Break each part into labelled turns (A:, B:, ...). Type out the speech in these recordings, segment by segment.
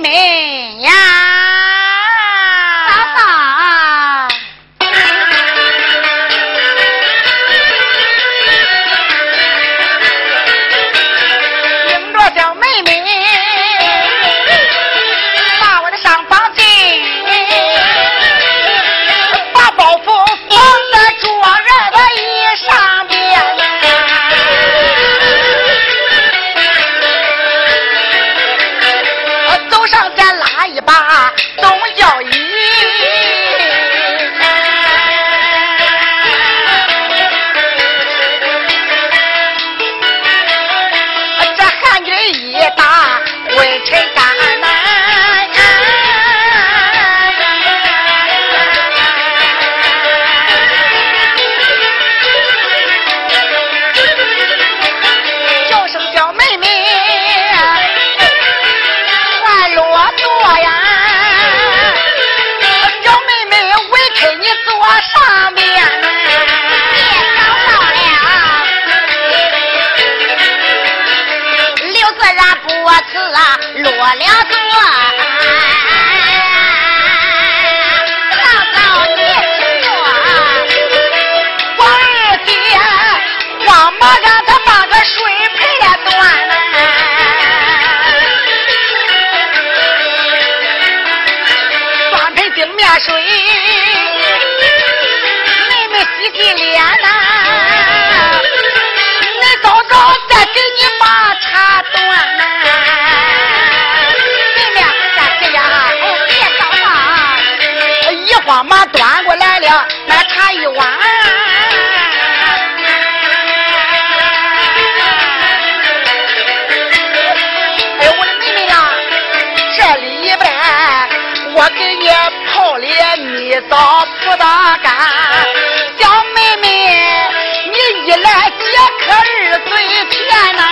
A: 妹冰面水妹妹洗洗脸呐恁走走再给你把茶端妹妹呀哎呀别着忙一慌忙端过来了那茶一碗。哎呦我的妹妹呀这里边我给你姐，你倒不大干，小妹妹，你一来，姐可儿嘴甜呐。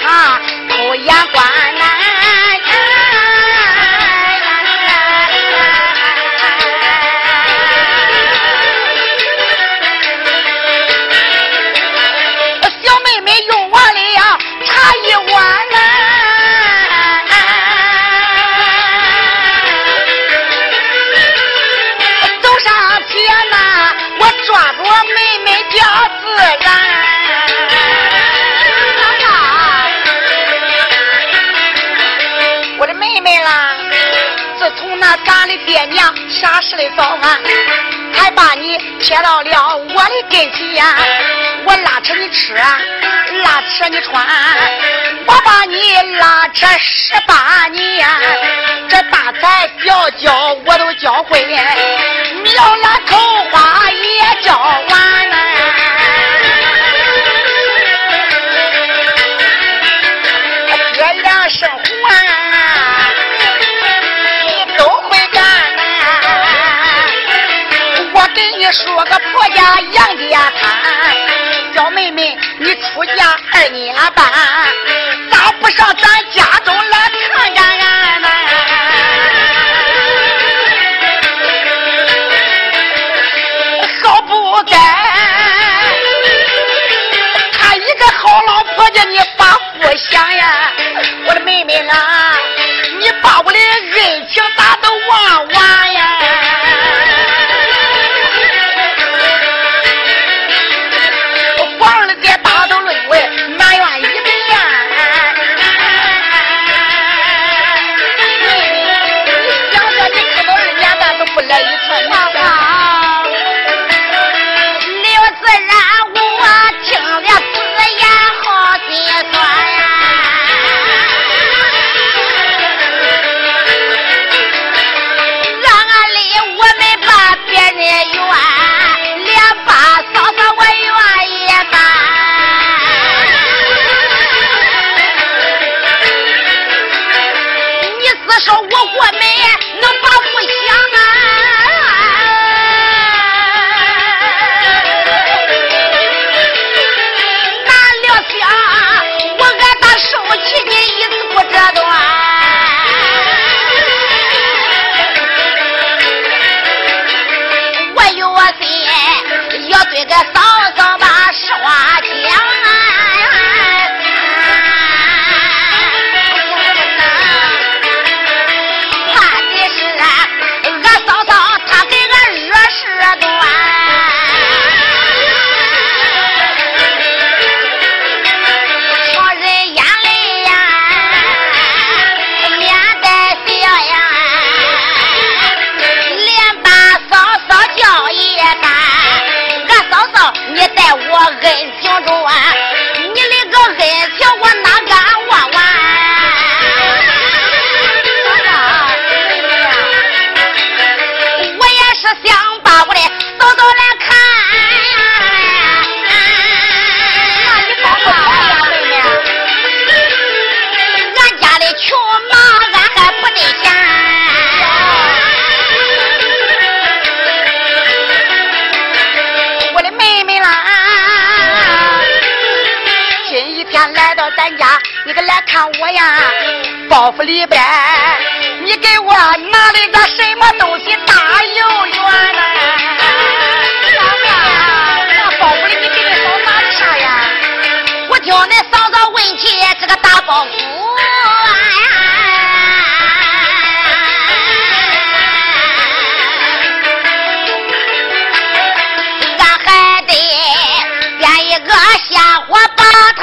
A: 他偷眼观，那。小妹妹用碗里呀，插一碗来。走上街，那我抓住妹妹叫自然。从那咱的爹娘啥时的早啊，还把你撇到了我的跟前，我拉扯你吃，拉扯你穿，我把你拉扯十八年，这大才小教我都教会，苗兰口花也教完了，爹娘生说个婆家杨家滩，小妹妹，你出嫁二年半，咋不上咱家中来看看俺呢？好不该，他一个好老婆家你把不想呀！我呀！包袱里边，你给我拿了个什么东西？大又圆呐！
B: 嫂子，那包袱里你给你嫂拿的啥呀？我听那嫂子问起这个大包袱。
A: 俺还得点一个香
B: 火帮他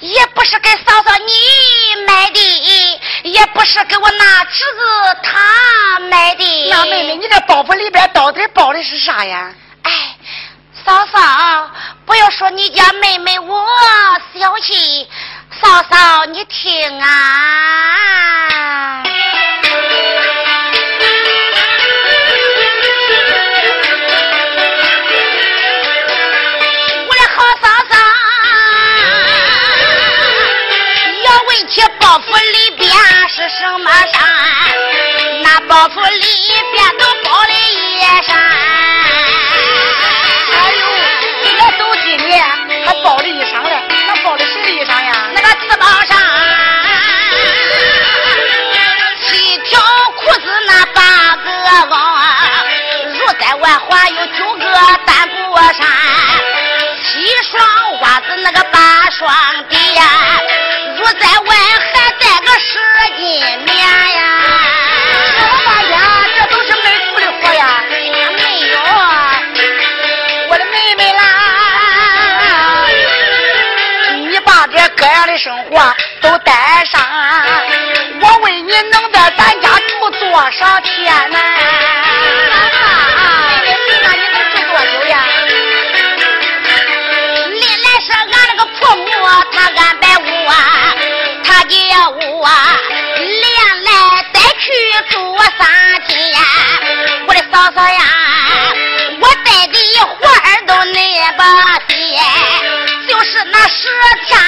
B: 也不是给嫂嫂你买的，也不是给我那侄子他买的。
A: 那妹妹，你这包袱里边到底包的是啥呀？
B: 哎，嫂嫂，不要说你家妹妹我小气。嫂嫂，你听啊！起包袱里边是什么山，那包袱里边都包了一山。
A: 哎呦，我都今年还包了衣裳嘞，那包的谁的衣裳呀？
B: 那个刺包上七条裤子，那八个网，如在外还有九个单布衫，七双袜子那个八双底呀，如在
A: 生活都带上，我问你能在咱家住多少天呢？妹妹，你那你能住多久呀？
B: 历来是俺那个婆母，她安排我，她叫我连来带去住三天。我的嫂嫂呀，我带的活儿都那么些，就是那十天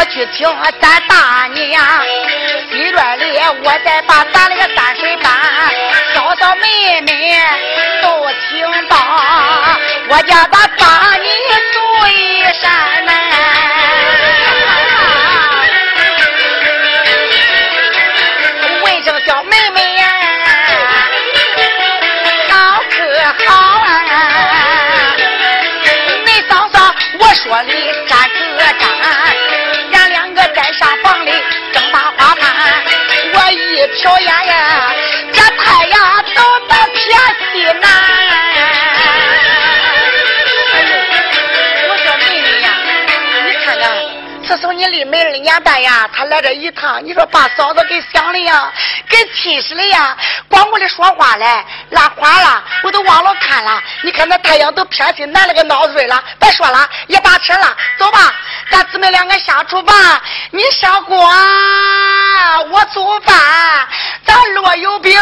B: 我
A: 去听咱大娘，西院里我再把咱那个三婶搬嫂嫂妹妹都听到，我叫他帮你做一山呐。我一瞟眼呀，这太阳都到偏西南。哎呦，我说妹妹呀，你看看，自从你离门二年半呀，他来这一趟，你说把嫂子给想的呀，给气死了呀！光顾的说话嘞，拉花了，我都忘了看了。你看那太阳都偏西南了个闹水了，别说了，也打车了，走吧，咱姊妹两个下厨房，你烧锅，我做饭，咱烙油饼，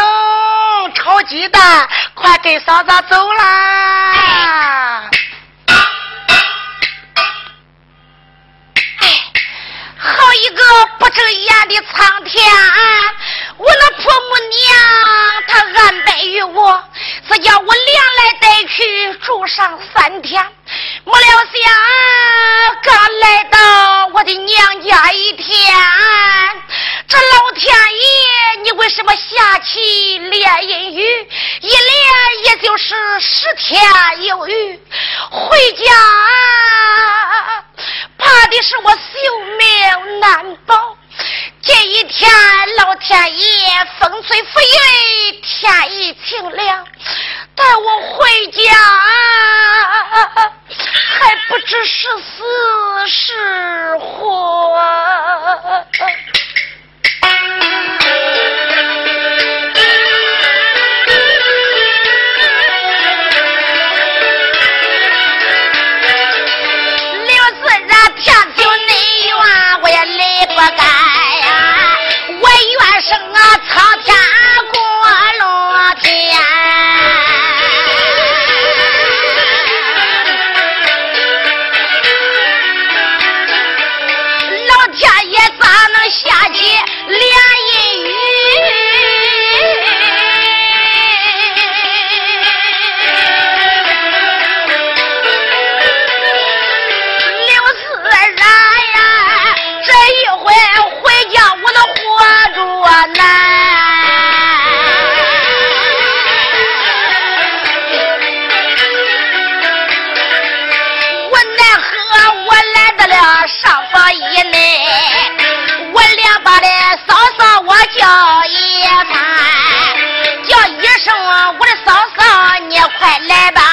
A: 炒鸡蛋，快跟嫂子走啦！
B: 好一个不睁眼的苍天！啊我那婆母娘，她安排于我，是叫我连来带去住上三天。没料想，刚来到我的娘家一天，这老天爷，你为什么下起连阴雨？一连也就是十天有雨，回家怕的是我性命难
A: 保这一天老天爷风吹拂雨，天已晴了，带我回家，还不知是死是活。刘四，咱天就内冤，我也累不干。愿胜啊苍天啊快来吧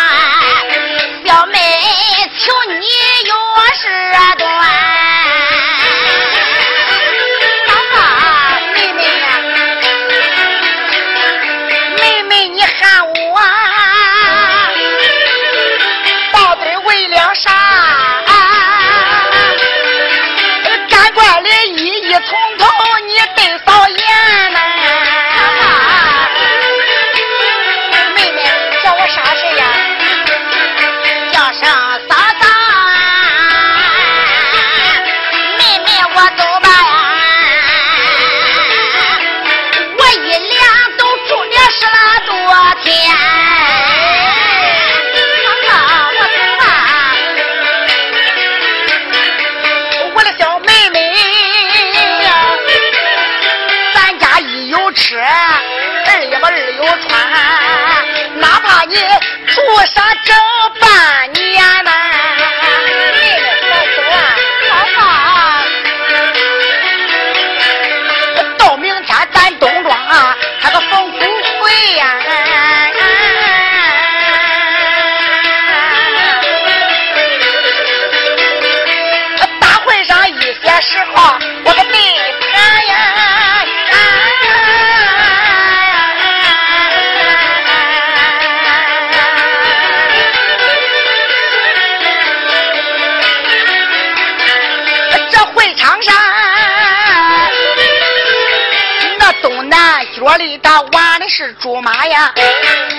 A: 里打挖的是竹马呀，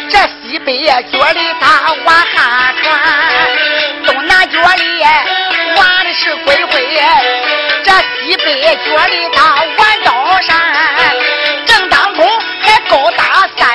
A: 这西北角里他挖旱船，东南角里挖的是龟会，这西北角里他玩刀山，正当中还高大三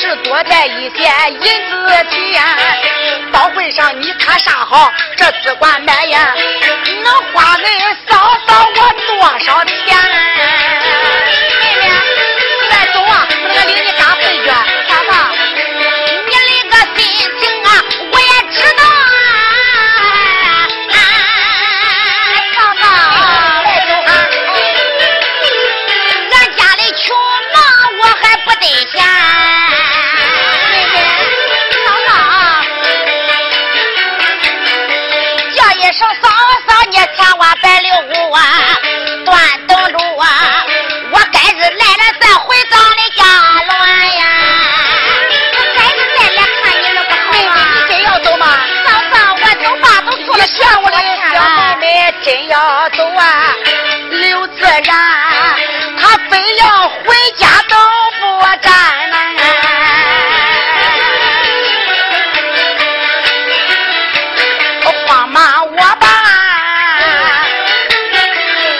A: 是多带一些银子钱。到会上你看啥好，这只管买呀，能花恁嫂嫂我多少钱？妹妹，再走啊，我领你走啊，刘自然，他非要回家都不站呐。慌忙我把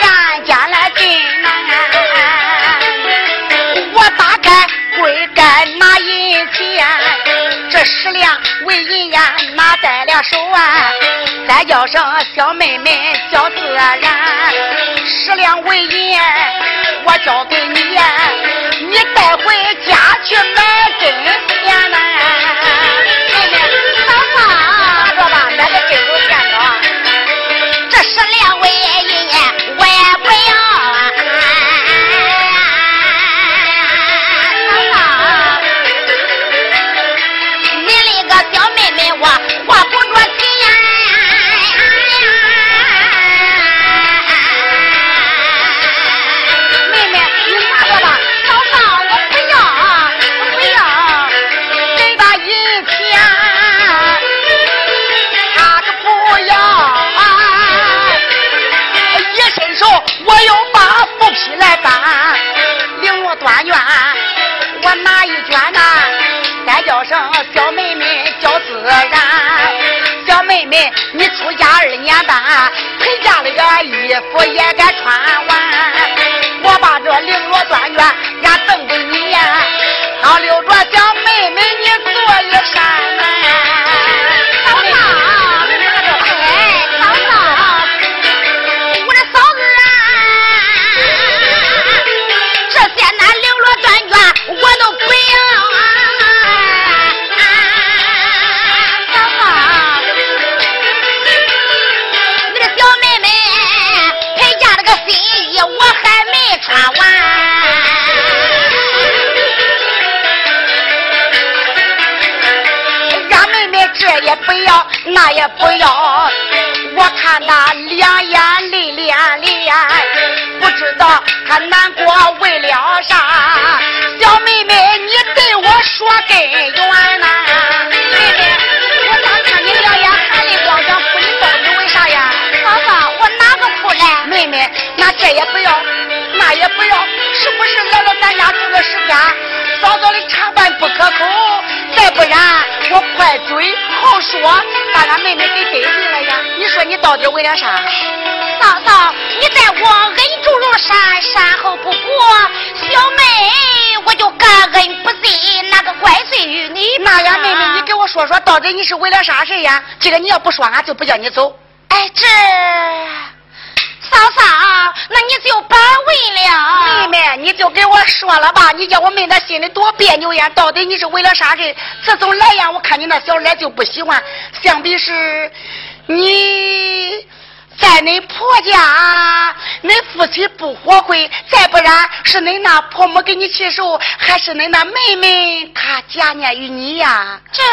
A: 案件来进呐，我打开柜盖拿银钱，这十两为银呀拿在了手啊。再叫声小妹妹，小然十两
B: 纹银我交
A: 给你个衣服也敢穿。根源呐。妹妹我咋看你两眼含泪光想哭你抱着为啥呀？
B: 嫂嫂我哪个哭来？
A: 妹妹那这也不要那也不要是不是来了咱家住的时间早早的查办不可口再不然我快嘴好说，把俺妹妹给得罪了呀！你说你到底为了啥？
B: 嫂嫂，你在我恩重如山，山后不过，小妹我就感恩不尽，那个怪罪于你。
A: 那呀，妹妹，你给我说说，到底你是为了啥事呀？这个你要不说，俺就不叫你走。
B: 哎，这嫂嫂，那你就别问了。
A: 妹妹，你就给我说了吧，你叫我妹那心里多别扭呀！到底你是为了啥事？自从来呀，我看你那小脸就不喜欢，想必是，你在恁婆家，恁夫妻不活会；再不然是恁那婆母给你气受，还是恁那妹妹她假念于你呀？
B: 这，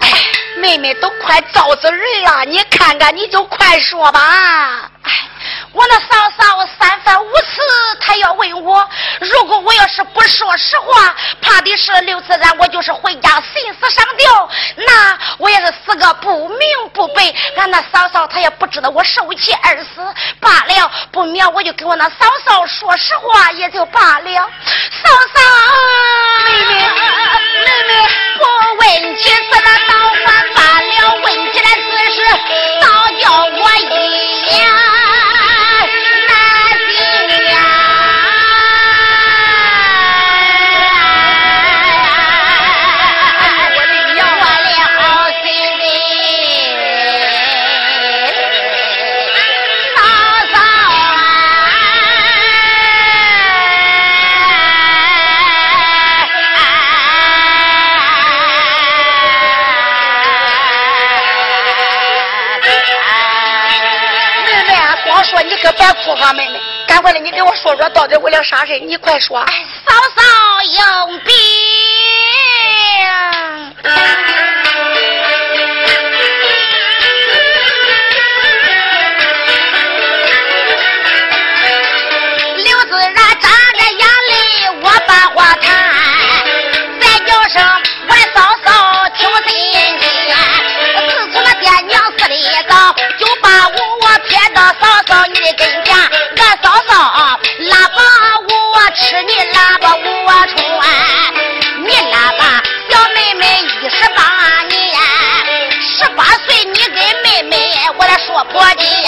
A: 哎，妹妹都快造死人了，你看看，你就快说吧。
B: 哎，我那嫂嫂三番五次，她要问我，如果我要是不说实话，怕的是刘自然我就是回家寻死上吊，那我也是死个不明不白。俺那嫂嫂她也不知道我受气而死，罢了，不免我就跟我那嫂嫂说实话也就罢了。嫂嫂，妹妹，妹妹，我问起是那倒还罢了，问起来事，倒叫我一呀
A: 你可别哭哈，妹妹，赶快的，你给我说说到底为了啥事？你快说。
B: 哎，嫂嫂有病。我的。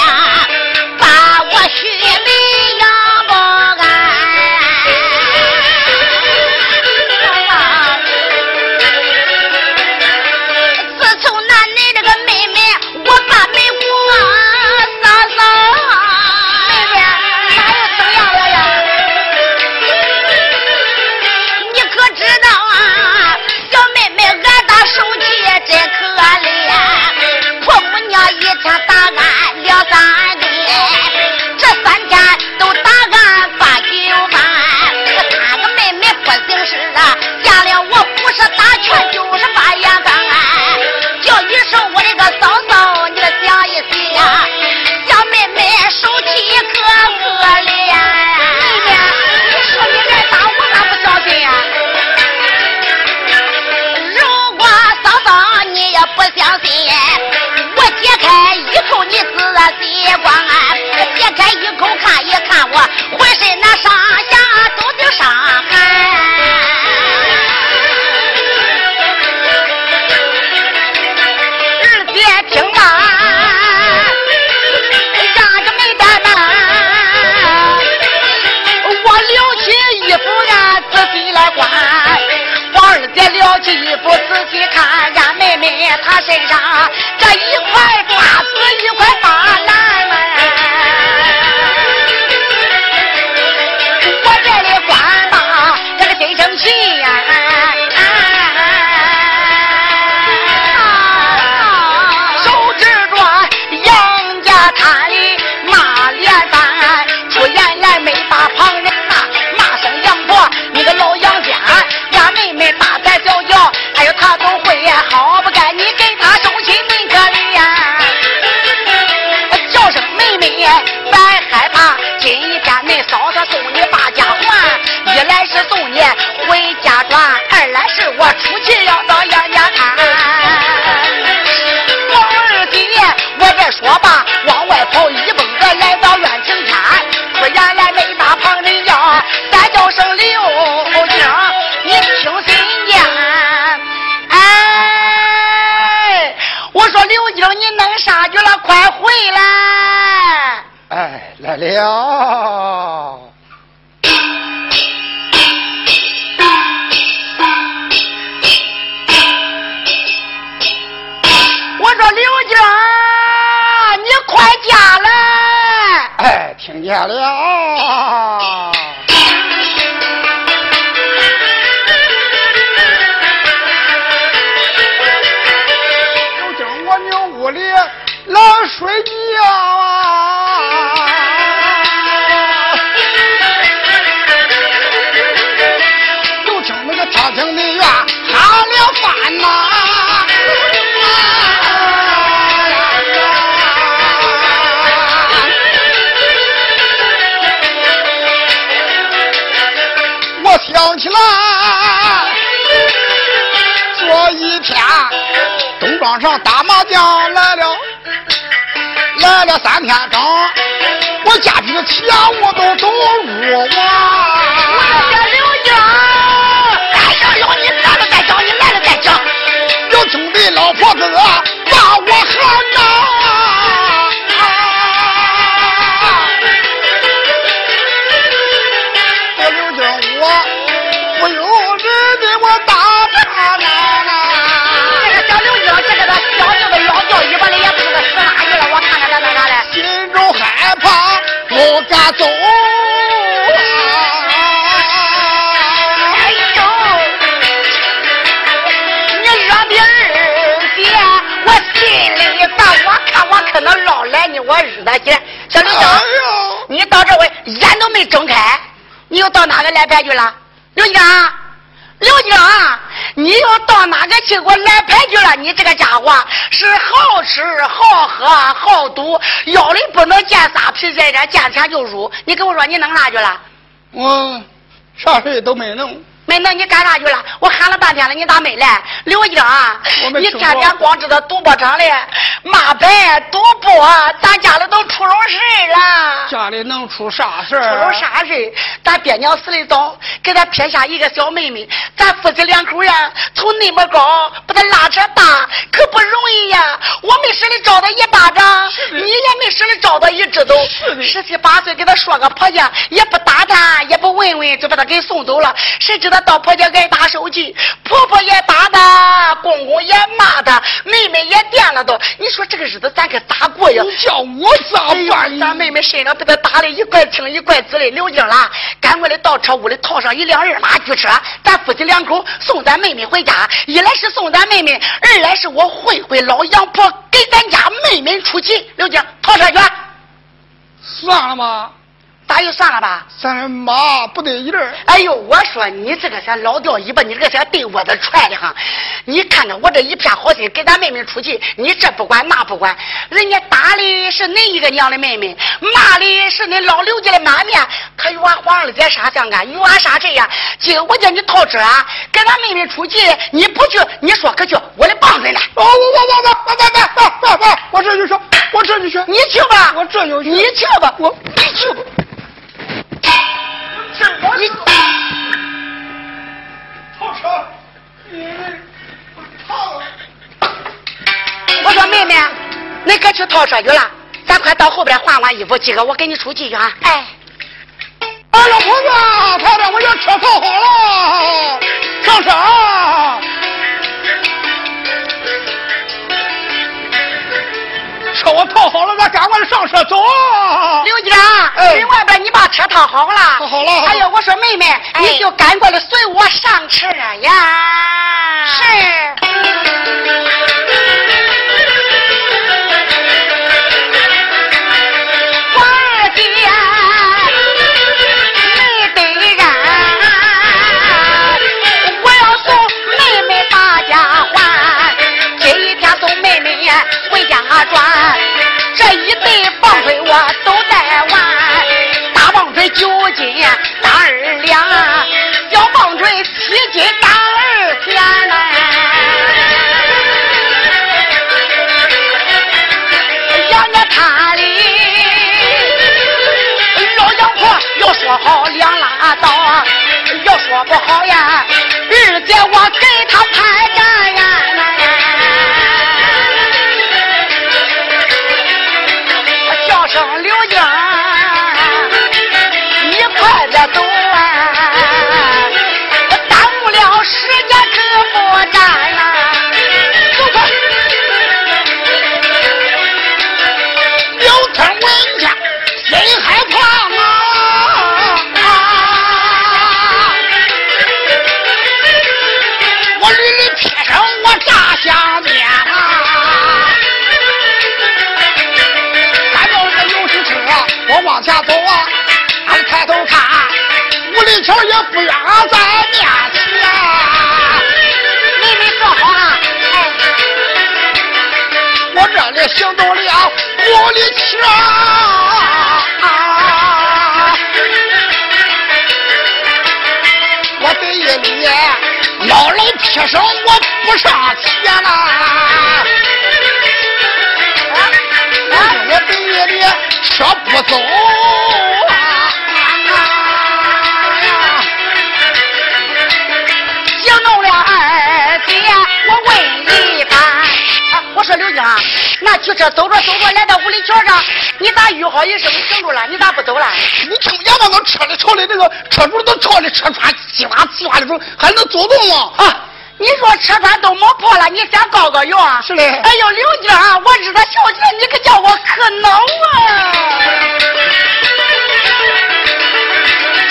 B: 衣服仔细看俺妹妹
A: 她身上这一块快回来！
C: 哎，来了。
A: 我
C: 想起来，昨一天东庄上打麻将来了，来了三天整，我家里的钱我都都入
A: 我
C: 完。
A: 说刘家，哎呦呦，你来了再讲，你来了再讲。
C: 有兄弟老婆子走！
A: 哎呦，你惹别人爹，我心里烦。我看我可能老来你，我日他姐，小刘
C: 长，
A: 你到这会眼都没睁开，你又到哪个来派去了，刘长？刘晶，你又到哪个去给我来牌去了？你这个家伙是好吃好喝好赌，腰里不能见仨皮在这见钱就入。你跟我说你弄啥去了？
C: 我啥事都没弄。
A: 没弄你干啥去了？我喊了半天了，你咋没来？刘晶，你
C: 我没听
A: 天天光知道赌博场里骂牌赌博，咱家里都出了事了。
C: 家里能出啥事
A: 出
C: 儿？
A: 了啥事儿？咱爹娘死的早，给他撇下一个小妹妹，咱夫妻两口呀，从那么高把他拉扯大，可不容易呀。我没舍得招他一巴掌，你也没舍得招他一指头。十七八岁给他说个婆家，也不打他，也不问问，就把他给送走了。谁知道到婆家挨打手气，婆婆也打他，公公也骂他，妹妹也掂了都。你说这个日子咱可咋过呀？
C: 你叫我咋办？
A: 咱妹妹身上被他打的一块青一块紫的，刘晶啦，赶快的到车屋里套上一辆二马驹车，咱夫妻两口送咱妹妹回家。一来是送咱妹妹，二来是我会会老杨婆给咱家妹妹出气。刘晶，套车去，
C: 算了吧，
A: 咋就算了吧？
C: 咱这马不得劲儿。
A: 哎呦，我说你这个小老掉尾巴，你这个小对我的踹的哈！你看看我这一片好心给咱妹妹出气，你这不管那不管，人家打的是恁一个娘的妹妹，骂的是恁老刘家的妈面，可有俺皇二姐啥相干？有俺啥谁呀？今儿我叫你套车啊，给咱妹妹出气，你不去，你说可去，我的棒子呢？
C: 哦，我我我我我我我我我我这就去，我这就去，
A: 你去吧，
C: 我这就去，
A: 你去吧，
C: 我你去吧。
A: 你
C: 套车，你套。
A: 我说妹妹，恁可去套车去了，咱快到后边换换衣服，今个我给你出去去啊！哎。
C: 哎，老婆子，快点，我要车套好了，上车车我套好了，咱赶快上车走啊！
A: 刘姐，
C: 哎
A: 人外边你把车套好了。
C: 套好了
A: 哎呦，我说妹妹，你就赶快的随我上车呀。是。家。转。这一对棒槌我都带完，大棒槌九斤打二两，小棒槌七斤打二千呐。养着他哩，老杨婆要说好两拉倒，要说不好呀，二姐我给他拍
C: 我往前走啊，俺抬头看，五里桥也不远在面前。
A: 妹妹说好啊！哎，
C: 我这里行动了五里桥，老来撇声，我不上前啦。车不走
A: 行动了二姐，我说刘英啊，那举车走着走着来到五里桥上，你咋吁好一声停住了？你咋不走了？
C: 你听见吗？那车里朝里那个车主都朝里车窗叽哇叽哇的时候，还能走动吗？
A: 啊，你说车窗都磨破了，你先告个用啊？
C: 是嘞
A: 哎呦，刘娟啊，我日他小姐，你可叫我可恼啊！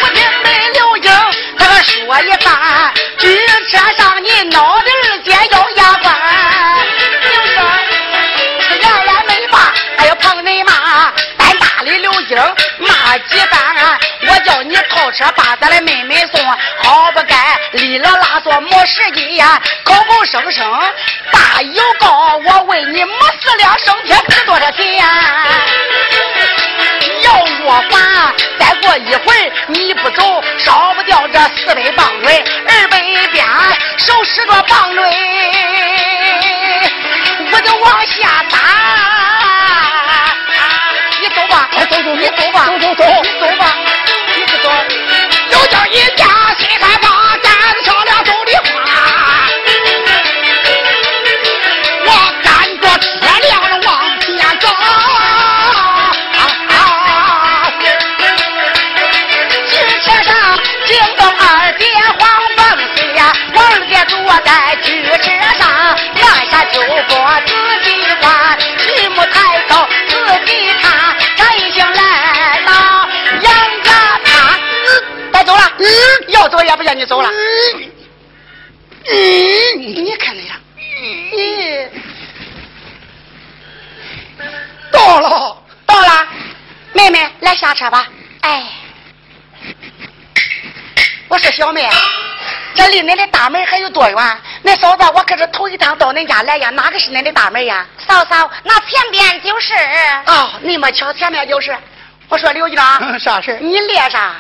A: 我听没刘英他个说一番，举车上你脑袋儿尖要压关。骂几番，我叫你套车把咱的妹妹送，好不该哩了拉嗦没时间呀，口口声声大有告，我问你没四两生铁值多少钱呀？要若还，再过一会儿你不走，少不掉这四百棒槌，二百鞭手使着棒槌，我就往下打。你走吧，
C: 走走
A: 你走吧，
C: 走走走
A: 你走吧，你不走。
C: 刘江一家心害怕，赶上了走的花。我赶着车辆往前走。
A: 汽车上惊动二姐黄凤喜呀，我二姐坐在汽车上，按下酒锅自己换，举目不叫你走了。
C: 嗯，
A: 你看那样，咦，
C: 到了。
A: 到了，妹妹来下车吧。哎，我说小妹，这离恁的大门还有多远？那嫂子，我可是头一趟到恁家来呀，哪个是恁的大门呀？
B: 嫂嫂，那前边就是。
A: 哦，那么巧，前面就是。我说刘局长，
C: 啥事
A: 你练啥？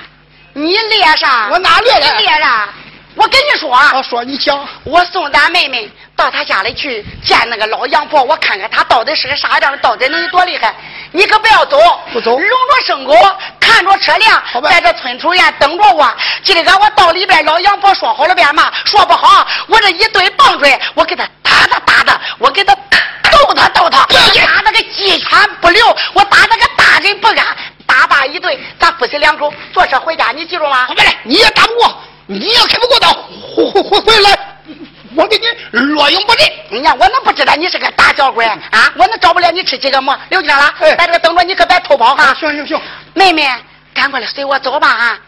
A: 你列啥？
C: 我哪列了
A: 你列啥？我跟你说啊，
C: 我说你讲。
A: 我送咱妹妹到她家里去见那个老杨婆，我看看她到底是个啥样，到底能有多厉害。你可不要走，
C: 不走
A: 拢着牲口，看着车辆在这村头院等着我。今天个我到里边，老杨婆说好了边嘛，说不好，我这一堆棒槌，我给他打他打他，我给他揍他揍他，打那个鸡犬不留，我打那个大人不安。打罢一顿，咱夫妻两口坐车回家，你记住吗？
C: 回来，你也打不过，你也开不过他，回回回回来，我给你落英不利。
A: 呀，我能不知道你是个大小鬼啊？我能找不了你吃几个馍？刘局长了，
C: 哎
A: 在这个等着，你可别偷跑哈。
C: 行行行，
A: 妹妹，赶快来随我走吧啊！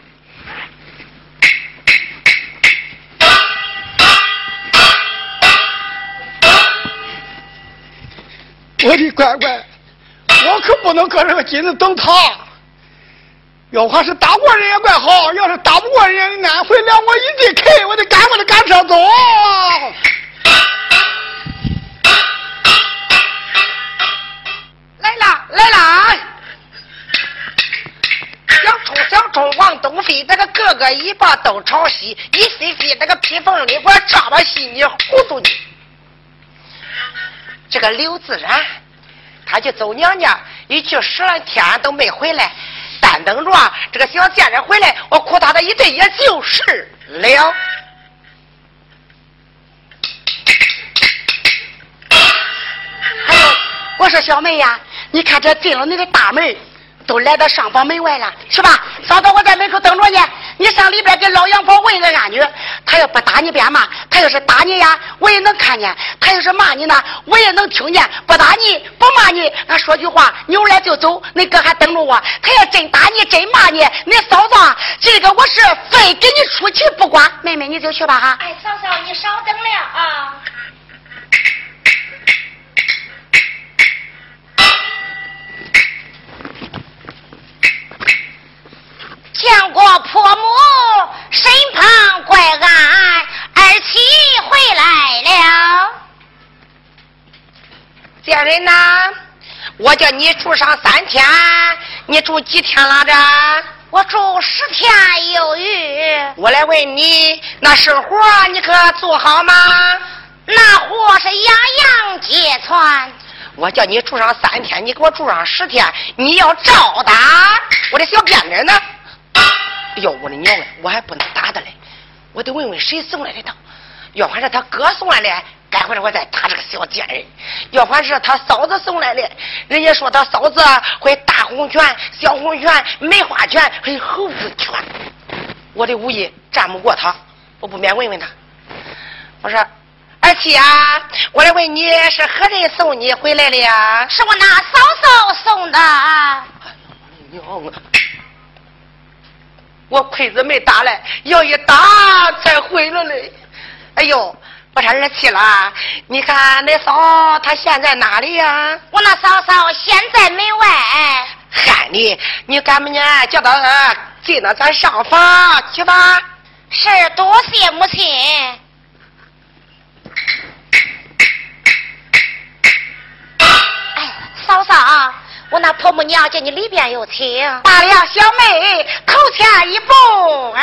C: 我的乖乖，我可不能搁这个金子等他。要还是打过人也怪好，要是打不过人，俺回来我一定开，我得赶我的赶车走。
B: 来，
D: 啦，来啦！小冲小冲往东飞，那个个个尾巴都朝西，一飞飞那个披风里，我扎把细你糊涂你。这个刘自然，他去走娘家，一去十来天都没回来，先等着这个小贱人回来，我哭他的一顿，也就是了。
A: 还有，我说小妹呀，你看这进了你的大门。都来到上房门外了，是吧？嫂子，我在门口等着你。你上里边给老杨婆问个安女。他要不打你便骂，他要是打你呀，我也能看见；他要是骂你呢，我也能听见。不打你不骂你，俺说句话，扭来就走。恁哥还等着我。他要真打你，真骂你，恁嫂子，这个我是非给你出气不管。妹妹，你就去吧哈。
B: 哎，嫂嫂，你稍等了啊。见过婆母身旁怪俺儿媳回来了。
D: 贱人呐，我叫你住上三天，你住几天了？这
B: 我住十天有余。
D: 我来问你，那生活你可做好吗？
B: 那活是样样皆传。
D: 我叫你住上三天，你给我住上十天，你要照打。我的小辫子呢？哎呦，我的娘哎！我还不能打他嘞，我得问问谁送来的他。要还是他哥送来的，待会儿我再打这个小贱人。要还是他嫂子送来的，人家说他嫂子会大红拳、小红拳、梅花拳，还有猴子拳。我的武艺战不过他，我不免问问他。我说二七啊，我来问你是何人送你回来的呀？
B: 是我那嫂嫂送的。哎
D: 呦，娘啊！我盔子没打来，要一打才毁了嘞。哎呦，把他二气了。你看那嫂她现在哪里呀？
B: 我那嫂嫂现在门外。
D: 喊你，你赶不呢？叫他进到咱上房去吧。
B: 是，多谢母亲。哎，嫂嫂。我那婆母娘见你里边有情，
A: 罢了小妹头前一步啊！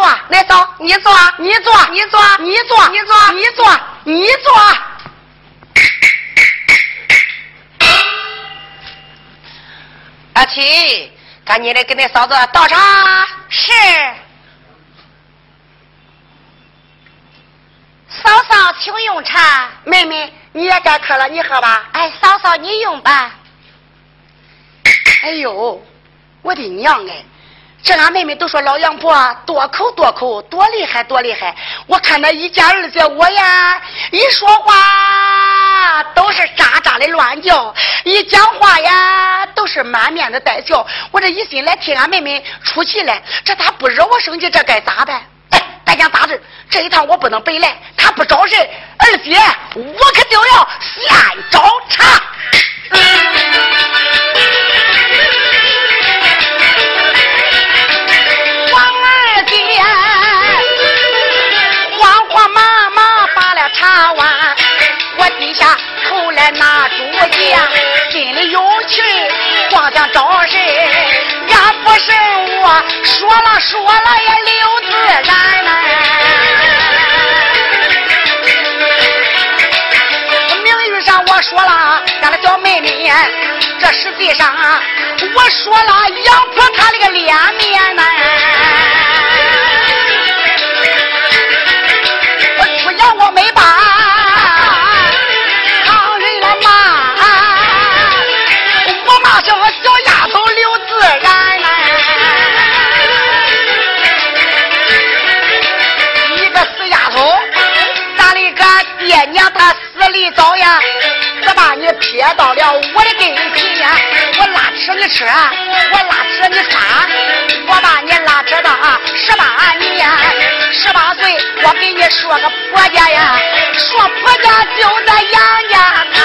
B: 坐。
D: 来嫂，你坐，
A: 你坐，
D: 你坐，
A: 你坐，
D: 你坐，
A: 你坐，你坐。
D: 阿七，赶紧的给那嫂子倒茶。
B: 是。嫂嫂，请用茶。
A: 妹妹，你也该渴了，你喝吧。
B: 哎，嫂嫂，你用吧。
A: 哎呦，我的娘哎！这俺妹妹都说老杨婆多口多口，多厉害多厉害。我看那一家二姐我呀，一说话都是喳喳的乱叫，一讲话呀都是满面的带笑。我这一心来替俺妹妹出气来，这她不惹我生气，这该咋办？哎，咱讲咋治？这一趟我不能白来，她不找人，二姐我可就要先找茬。查完，我低下头来拿主意，心里有气，光想找谁？也不是我说了说了也刘自然呐。名誉上我说了，俺的叫妹妹，这实际上我说了，扬破他那个脸面呢。一早呀。把你撇到了我的跟前！我拉扯你吃，我拉扯你穿，我把你拉扯到十八年，十八岁我给你说个婆家呀，说婆家就在杨家滩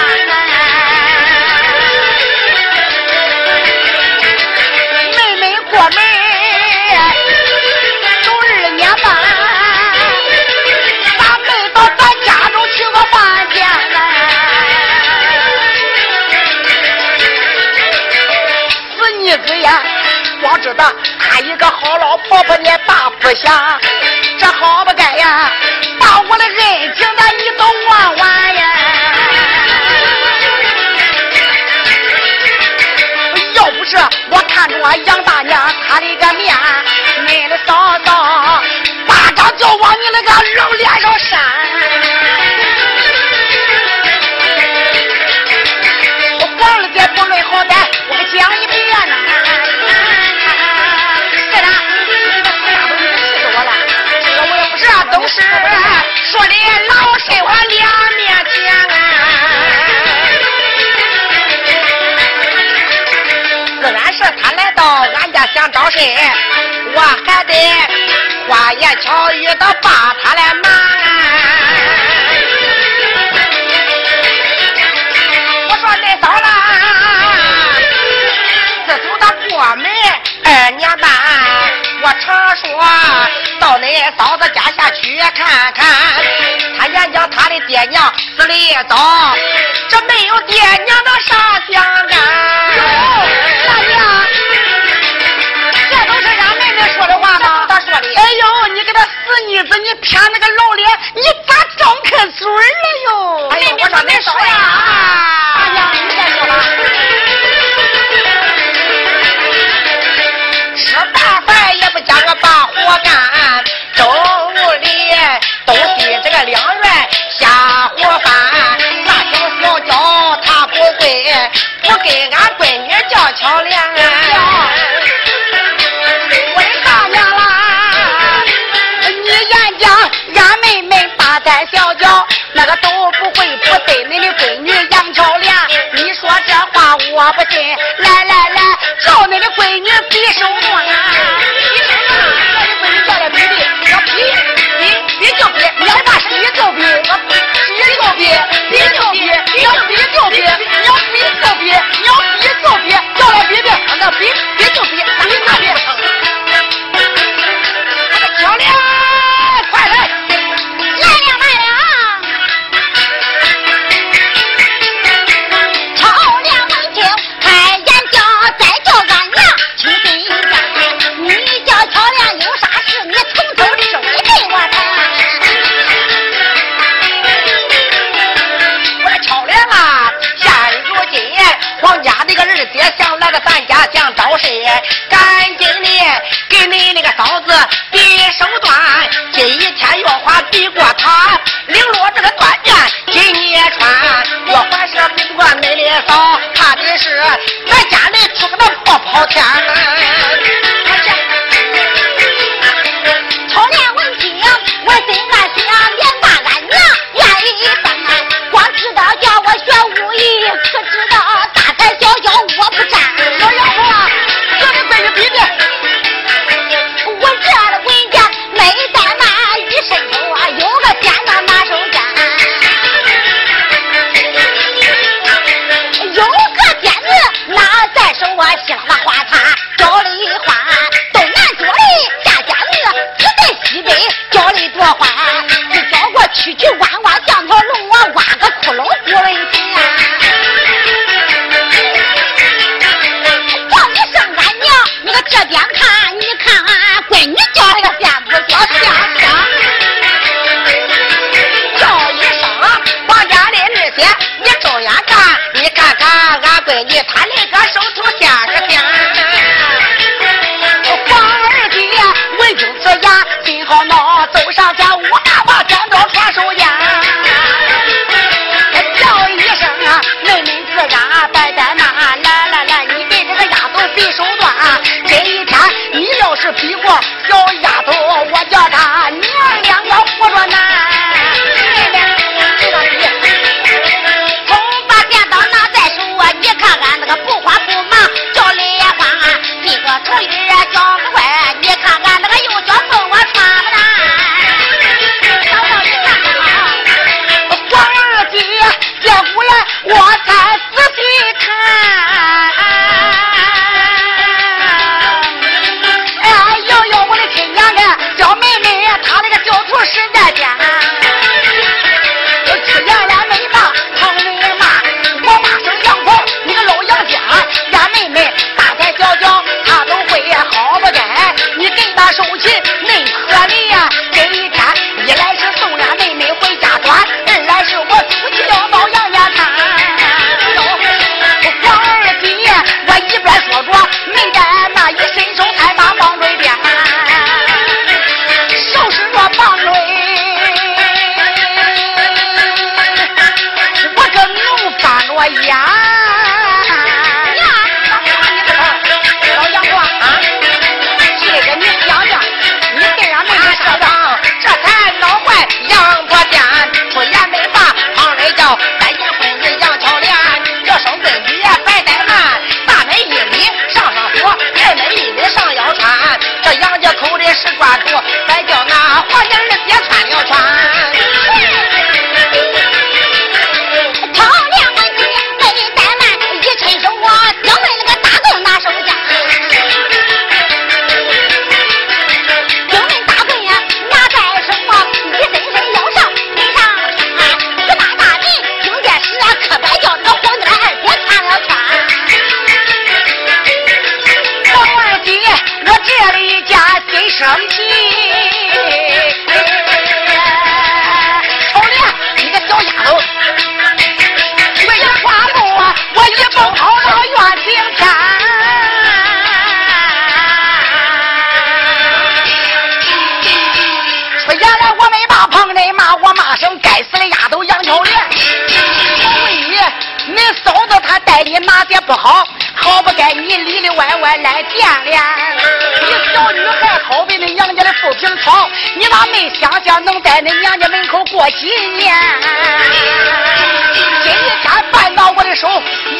A: 知道他一个好老婆婆你大不想，这好不该呀，把我的恩情咱你都忘完呀！要不是我看着我杨大娘她的个面，恁的嫂嫂巴掌就往你那个老脸上扇。我儿子不论好歹，我给讲一遍。都是说的老身我两面前自然是他来到俺家想找谁，我还得花言巧语的把他来瞒。我说恁嫂子，自从他过门二年半，我常说。到恁嫂子家下去看看，他眼讲他的爹娘死的早，这没有爹娘能啥相干。
B: 大娘，这都是俺妹妹说的话吗？
A: 咋说的？
B: 哎呦，你个他死妮子，你偏那个
A: 这，个都不会不对你的闺女杨巧莲。你说这话我不信，来来来，叫你的闺女比手
B: 家
A: 想找谁，赶紧的给你那个嫂子比手段，今一天月花比过她，绫罗这个缎面给你穿，我还是比不过恁的嫂，怕的是咱家里出个那破跑天。
B: 该死的
A: 丫头杨巧莲，所以你嫂子她待你哪点不好，好不该你里里外外来见脸。你小女孩好比那娘家的富平草，你咋没想想能在那娘家门口过几年？今天绊到我的手，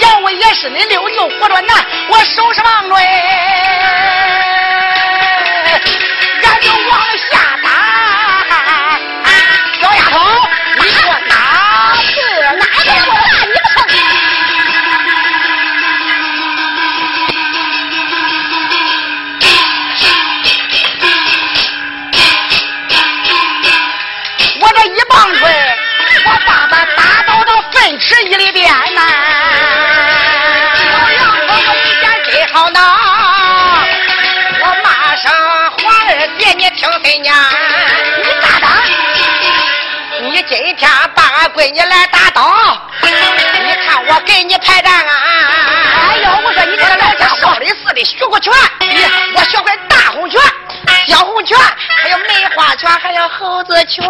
A: 要我也是你六舅活着难，我手是忙着俺你听谁呢？你咋的？你今天把俺闺女来打倒，你看我给你排战啊！哎呦，我说你这个老家少林寺的徐国权，我学会大红拳。小红拳，还有梅花拳，还有猴子拳。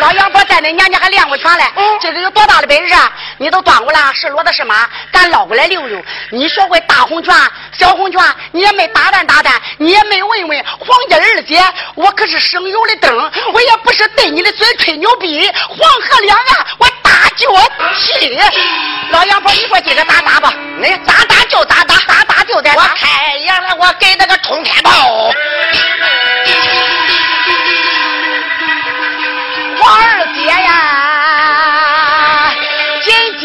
A: 老杨婆在恁娘家还练过拳嘞。这个有多大的本事啊？你都端过来是骡子是马，咱捞过来溜溜。你学会大红拳、小红拳，你也没打探打探，你也没问问黄家二姐，我可是省油的灯，我也不是对你的嘴吹牛逼。黄河两岸，我大脚气。老杨婆，你给我接着打打吧，你咋打就咋打，咋打就得打。我开眼了，我给那个冲天炮。黄二姐呀，紧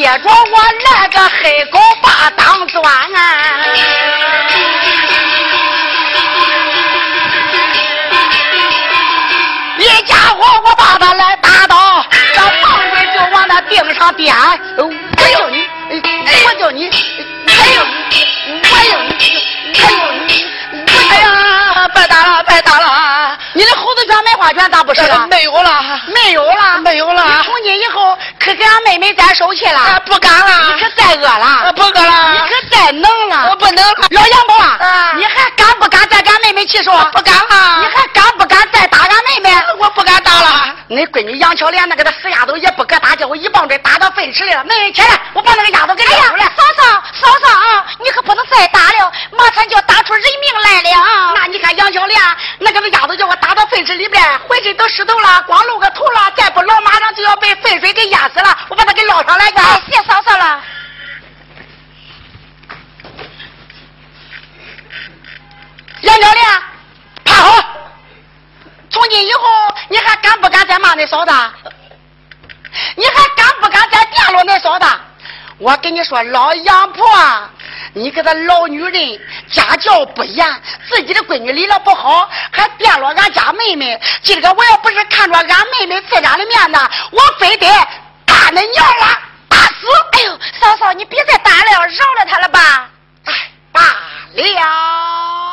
A: 接着我来个黑狗把当钻啊！一家伙我把他来打倒，这棒槌就往那腚上点。我要你，我叫你，我要你，我要你，我要你。哎呀，白打了，白打了！你的猴子拳、梅花拳咋不是了？
C: 没有了，
A: 没有了，
C: 没有了。
A: 从今以后可给俺妹妹妹再受气了，
D: 不敢了。
A: 你可再饿了，
D: 不饿了。
A: 你可再能了，我
D: 不能了。
A: 老杨宝
D: 啊，
A: 你还敢不敢再跟妹妹气受？
D: 不敢了。
A: 你还敢不敢再打俺妹妹？
D: 我不敢打了。
A: 你闺女杨巧莲那个死丫头也不敢打，叫我一棒槌打到粪池里了。妹妹起来，我把那个丫头给撂出来。
B: 嫂嫂，嫂嫂啊，你可不能再打了，马上就要打出人命来了。
A: 那你看杨小莲那个丫头叫我打到粪池里边，浑身都湿透了，光露个头了，再不捞马上就要被粪水给淹死了。我把她给捞上来哎。
B: 谢嫂嫂了。
A: 杨巧莲，趴好。从今以后，你还敢不敢再骂那嫂子？你还敢不敢再电落那嫂子？我跟你说，老杨婆，你给她老女人，家教不严，自己的闺女离了不好，还变了俺家妹妹。今个我要不是看着俺妹妹自家的面子，我非得打恁娘了，打死！哎
B: 呦，嫂嫂，你别再打了，饶了他了吧？
A: 哎，罢了。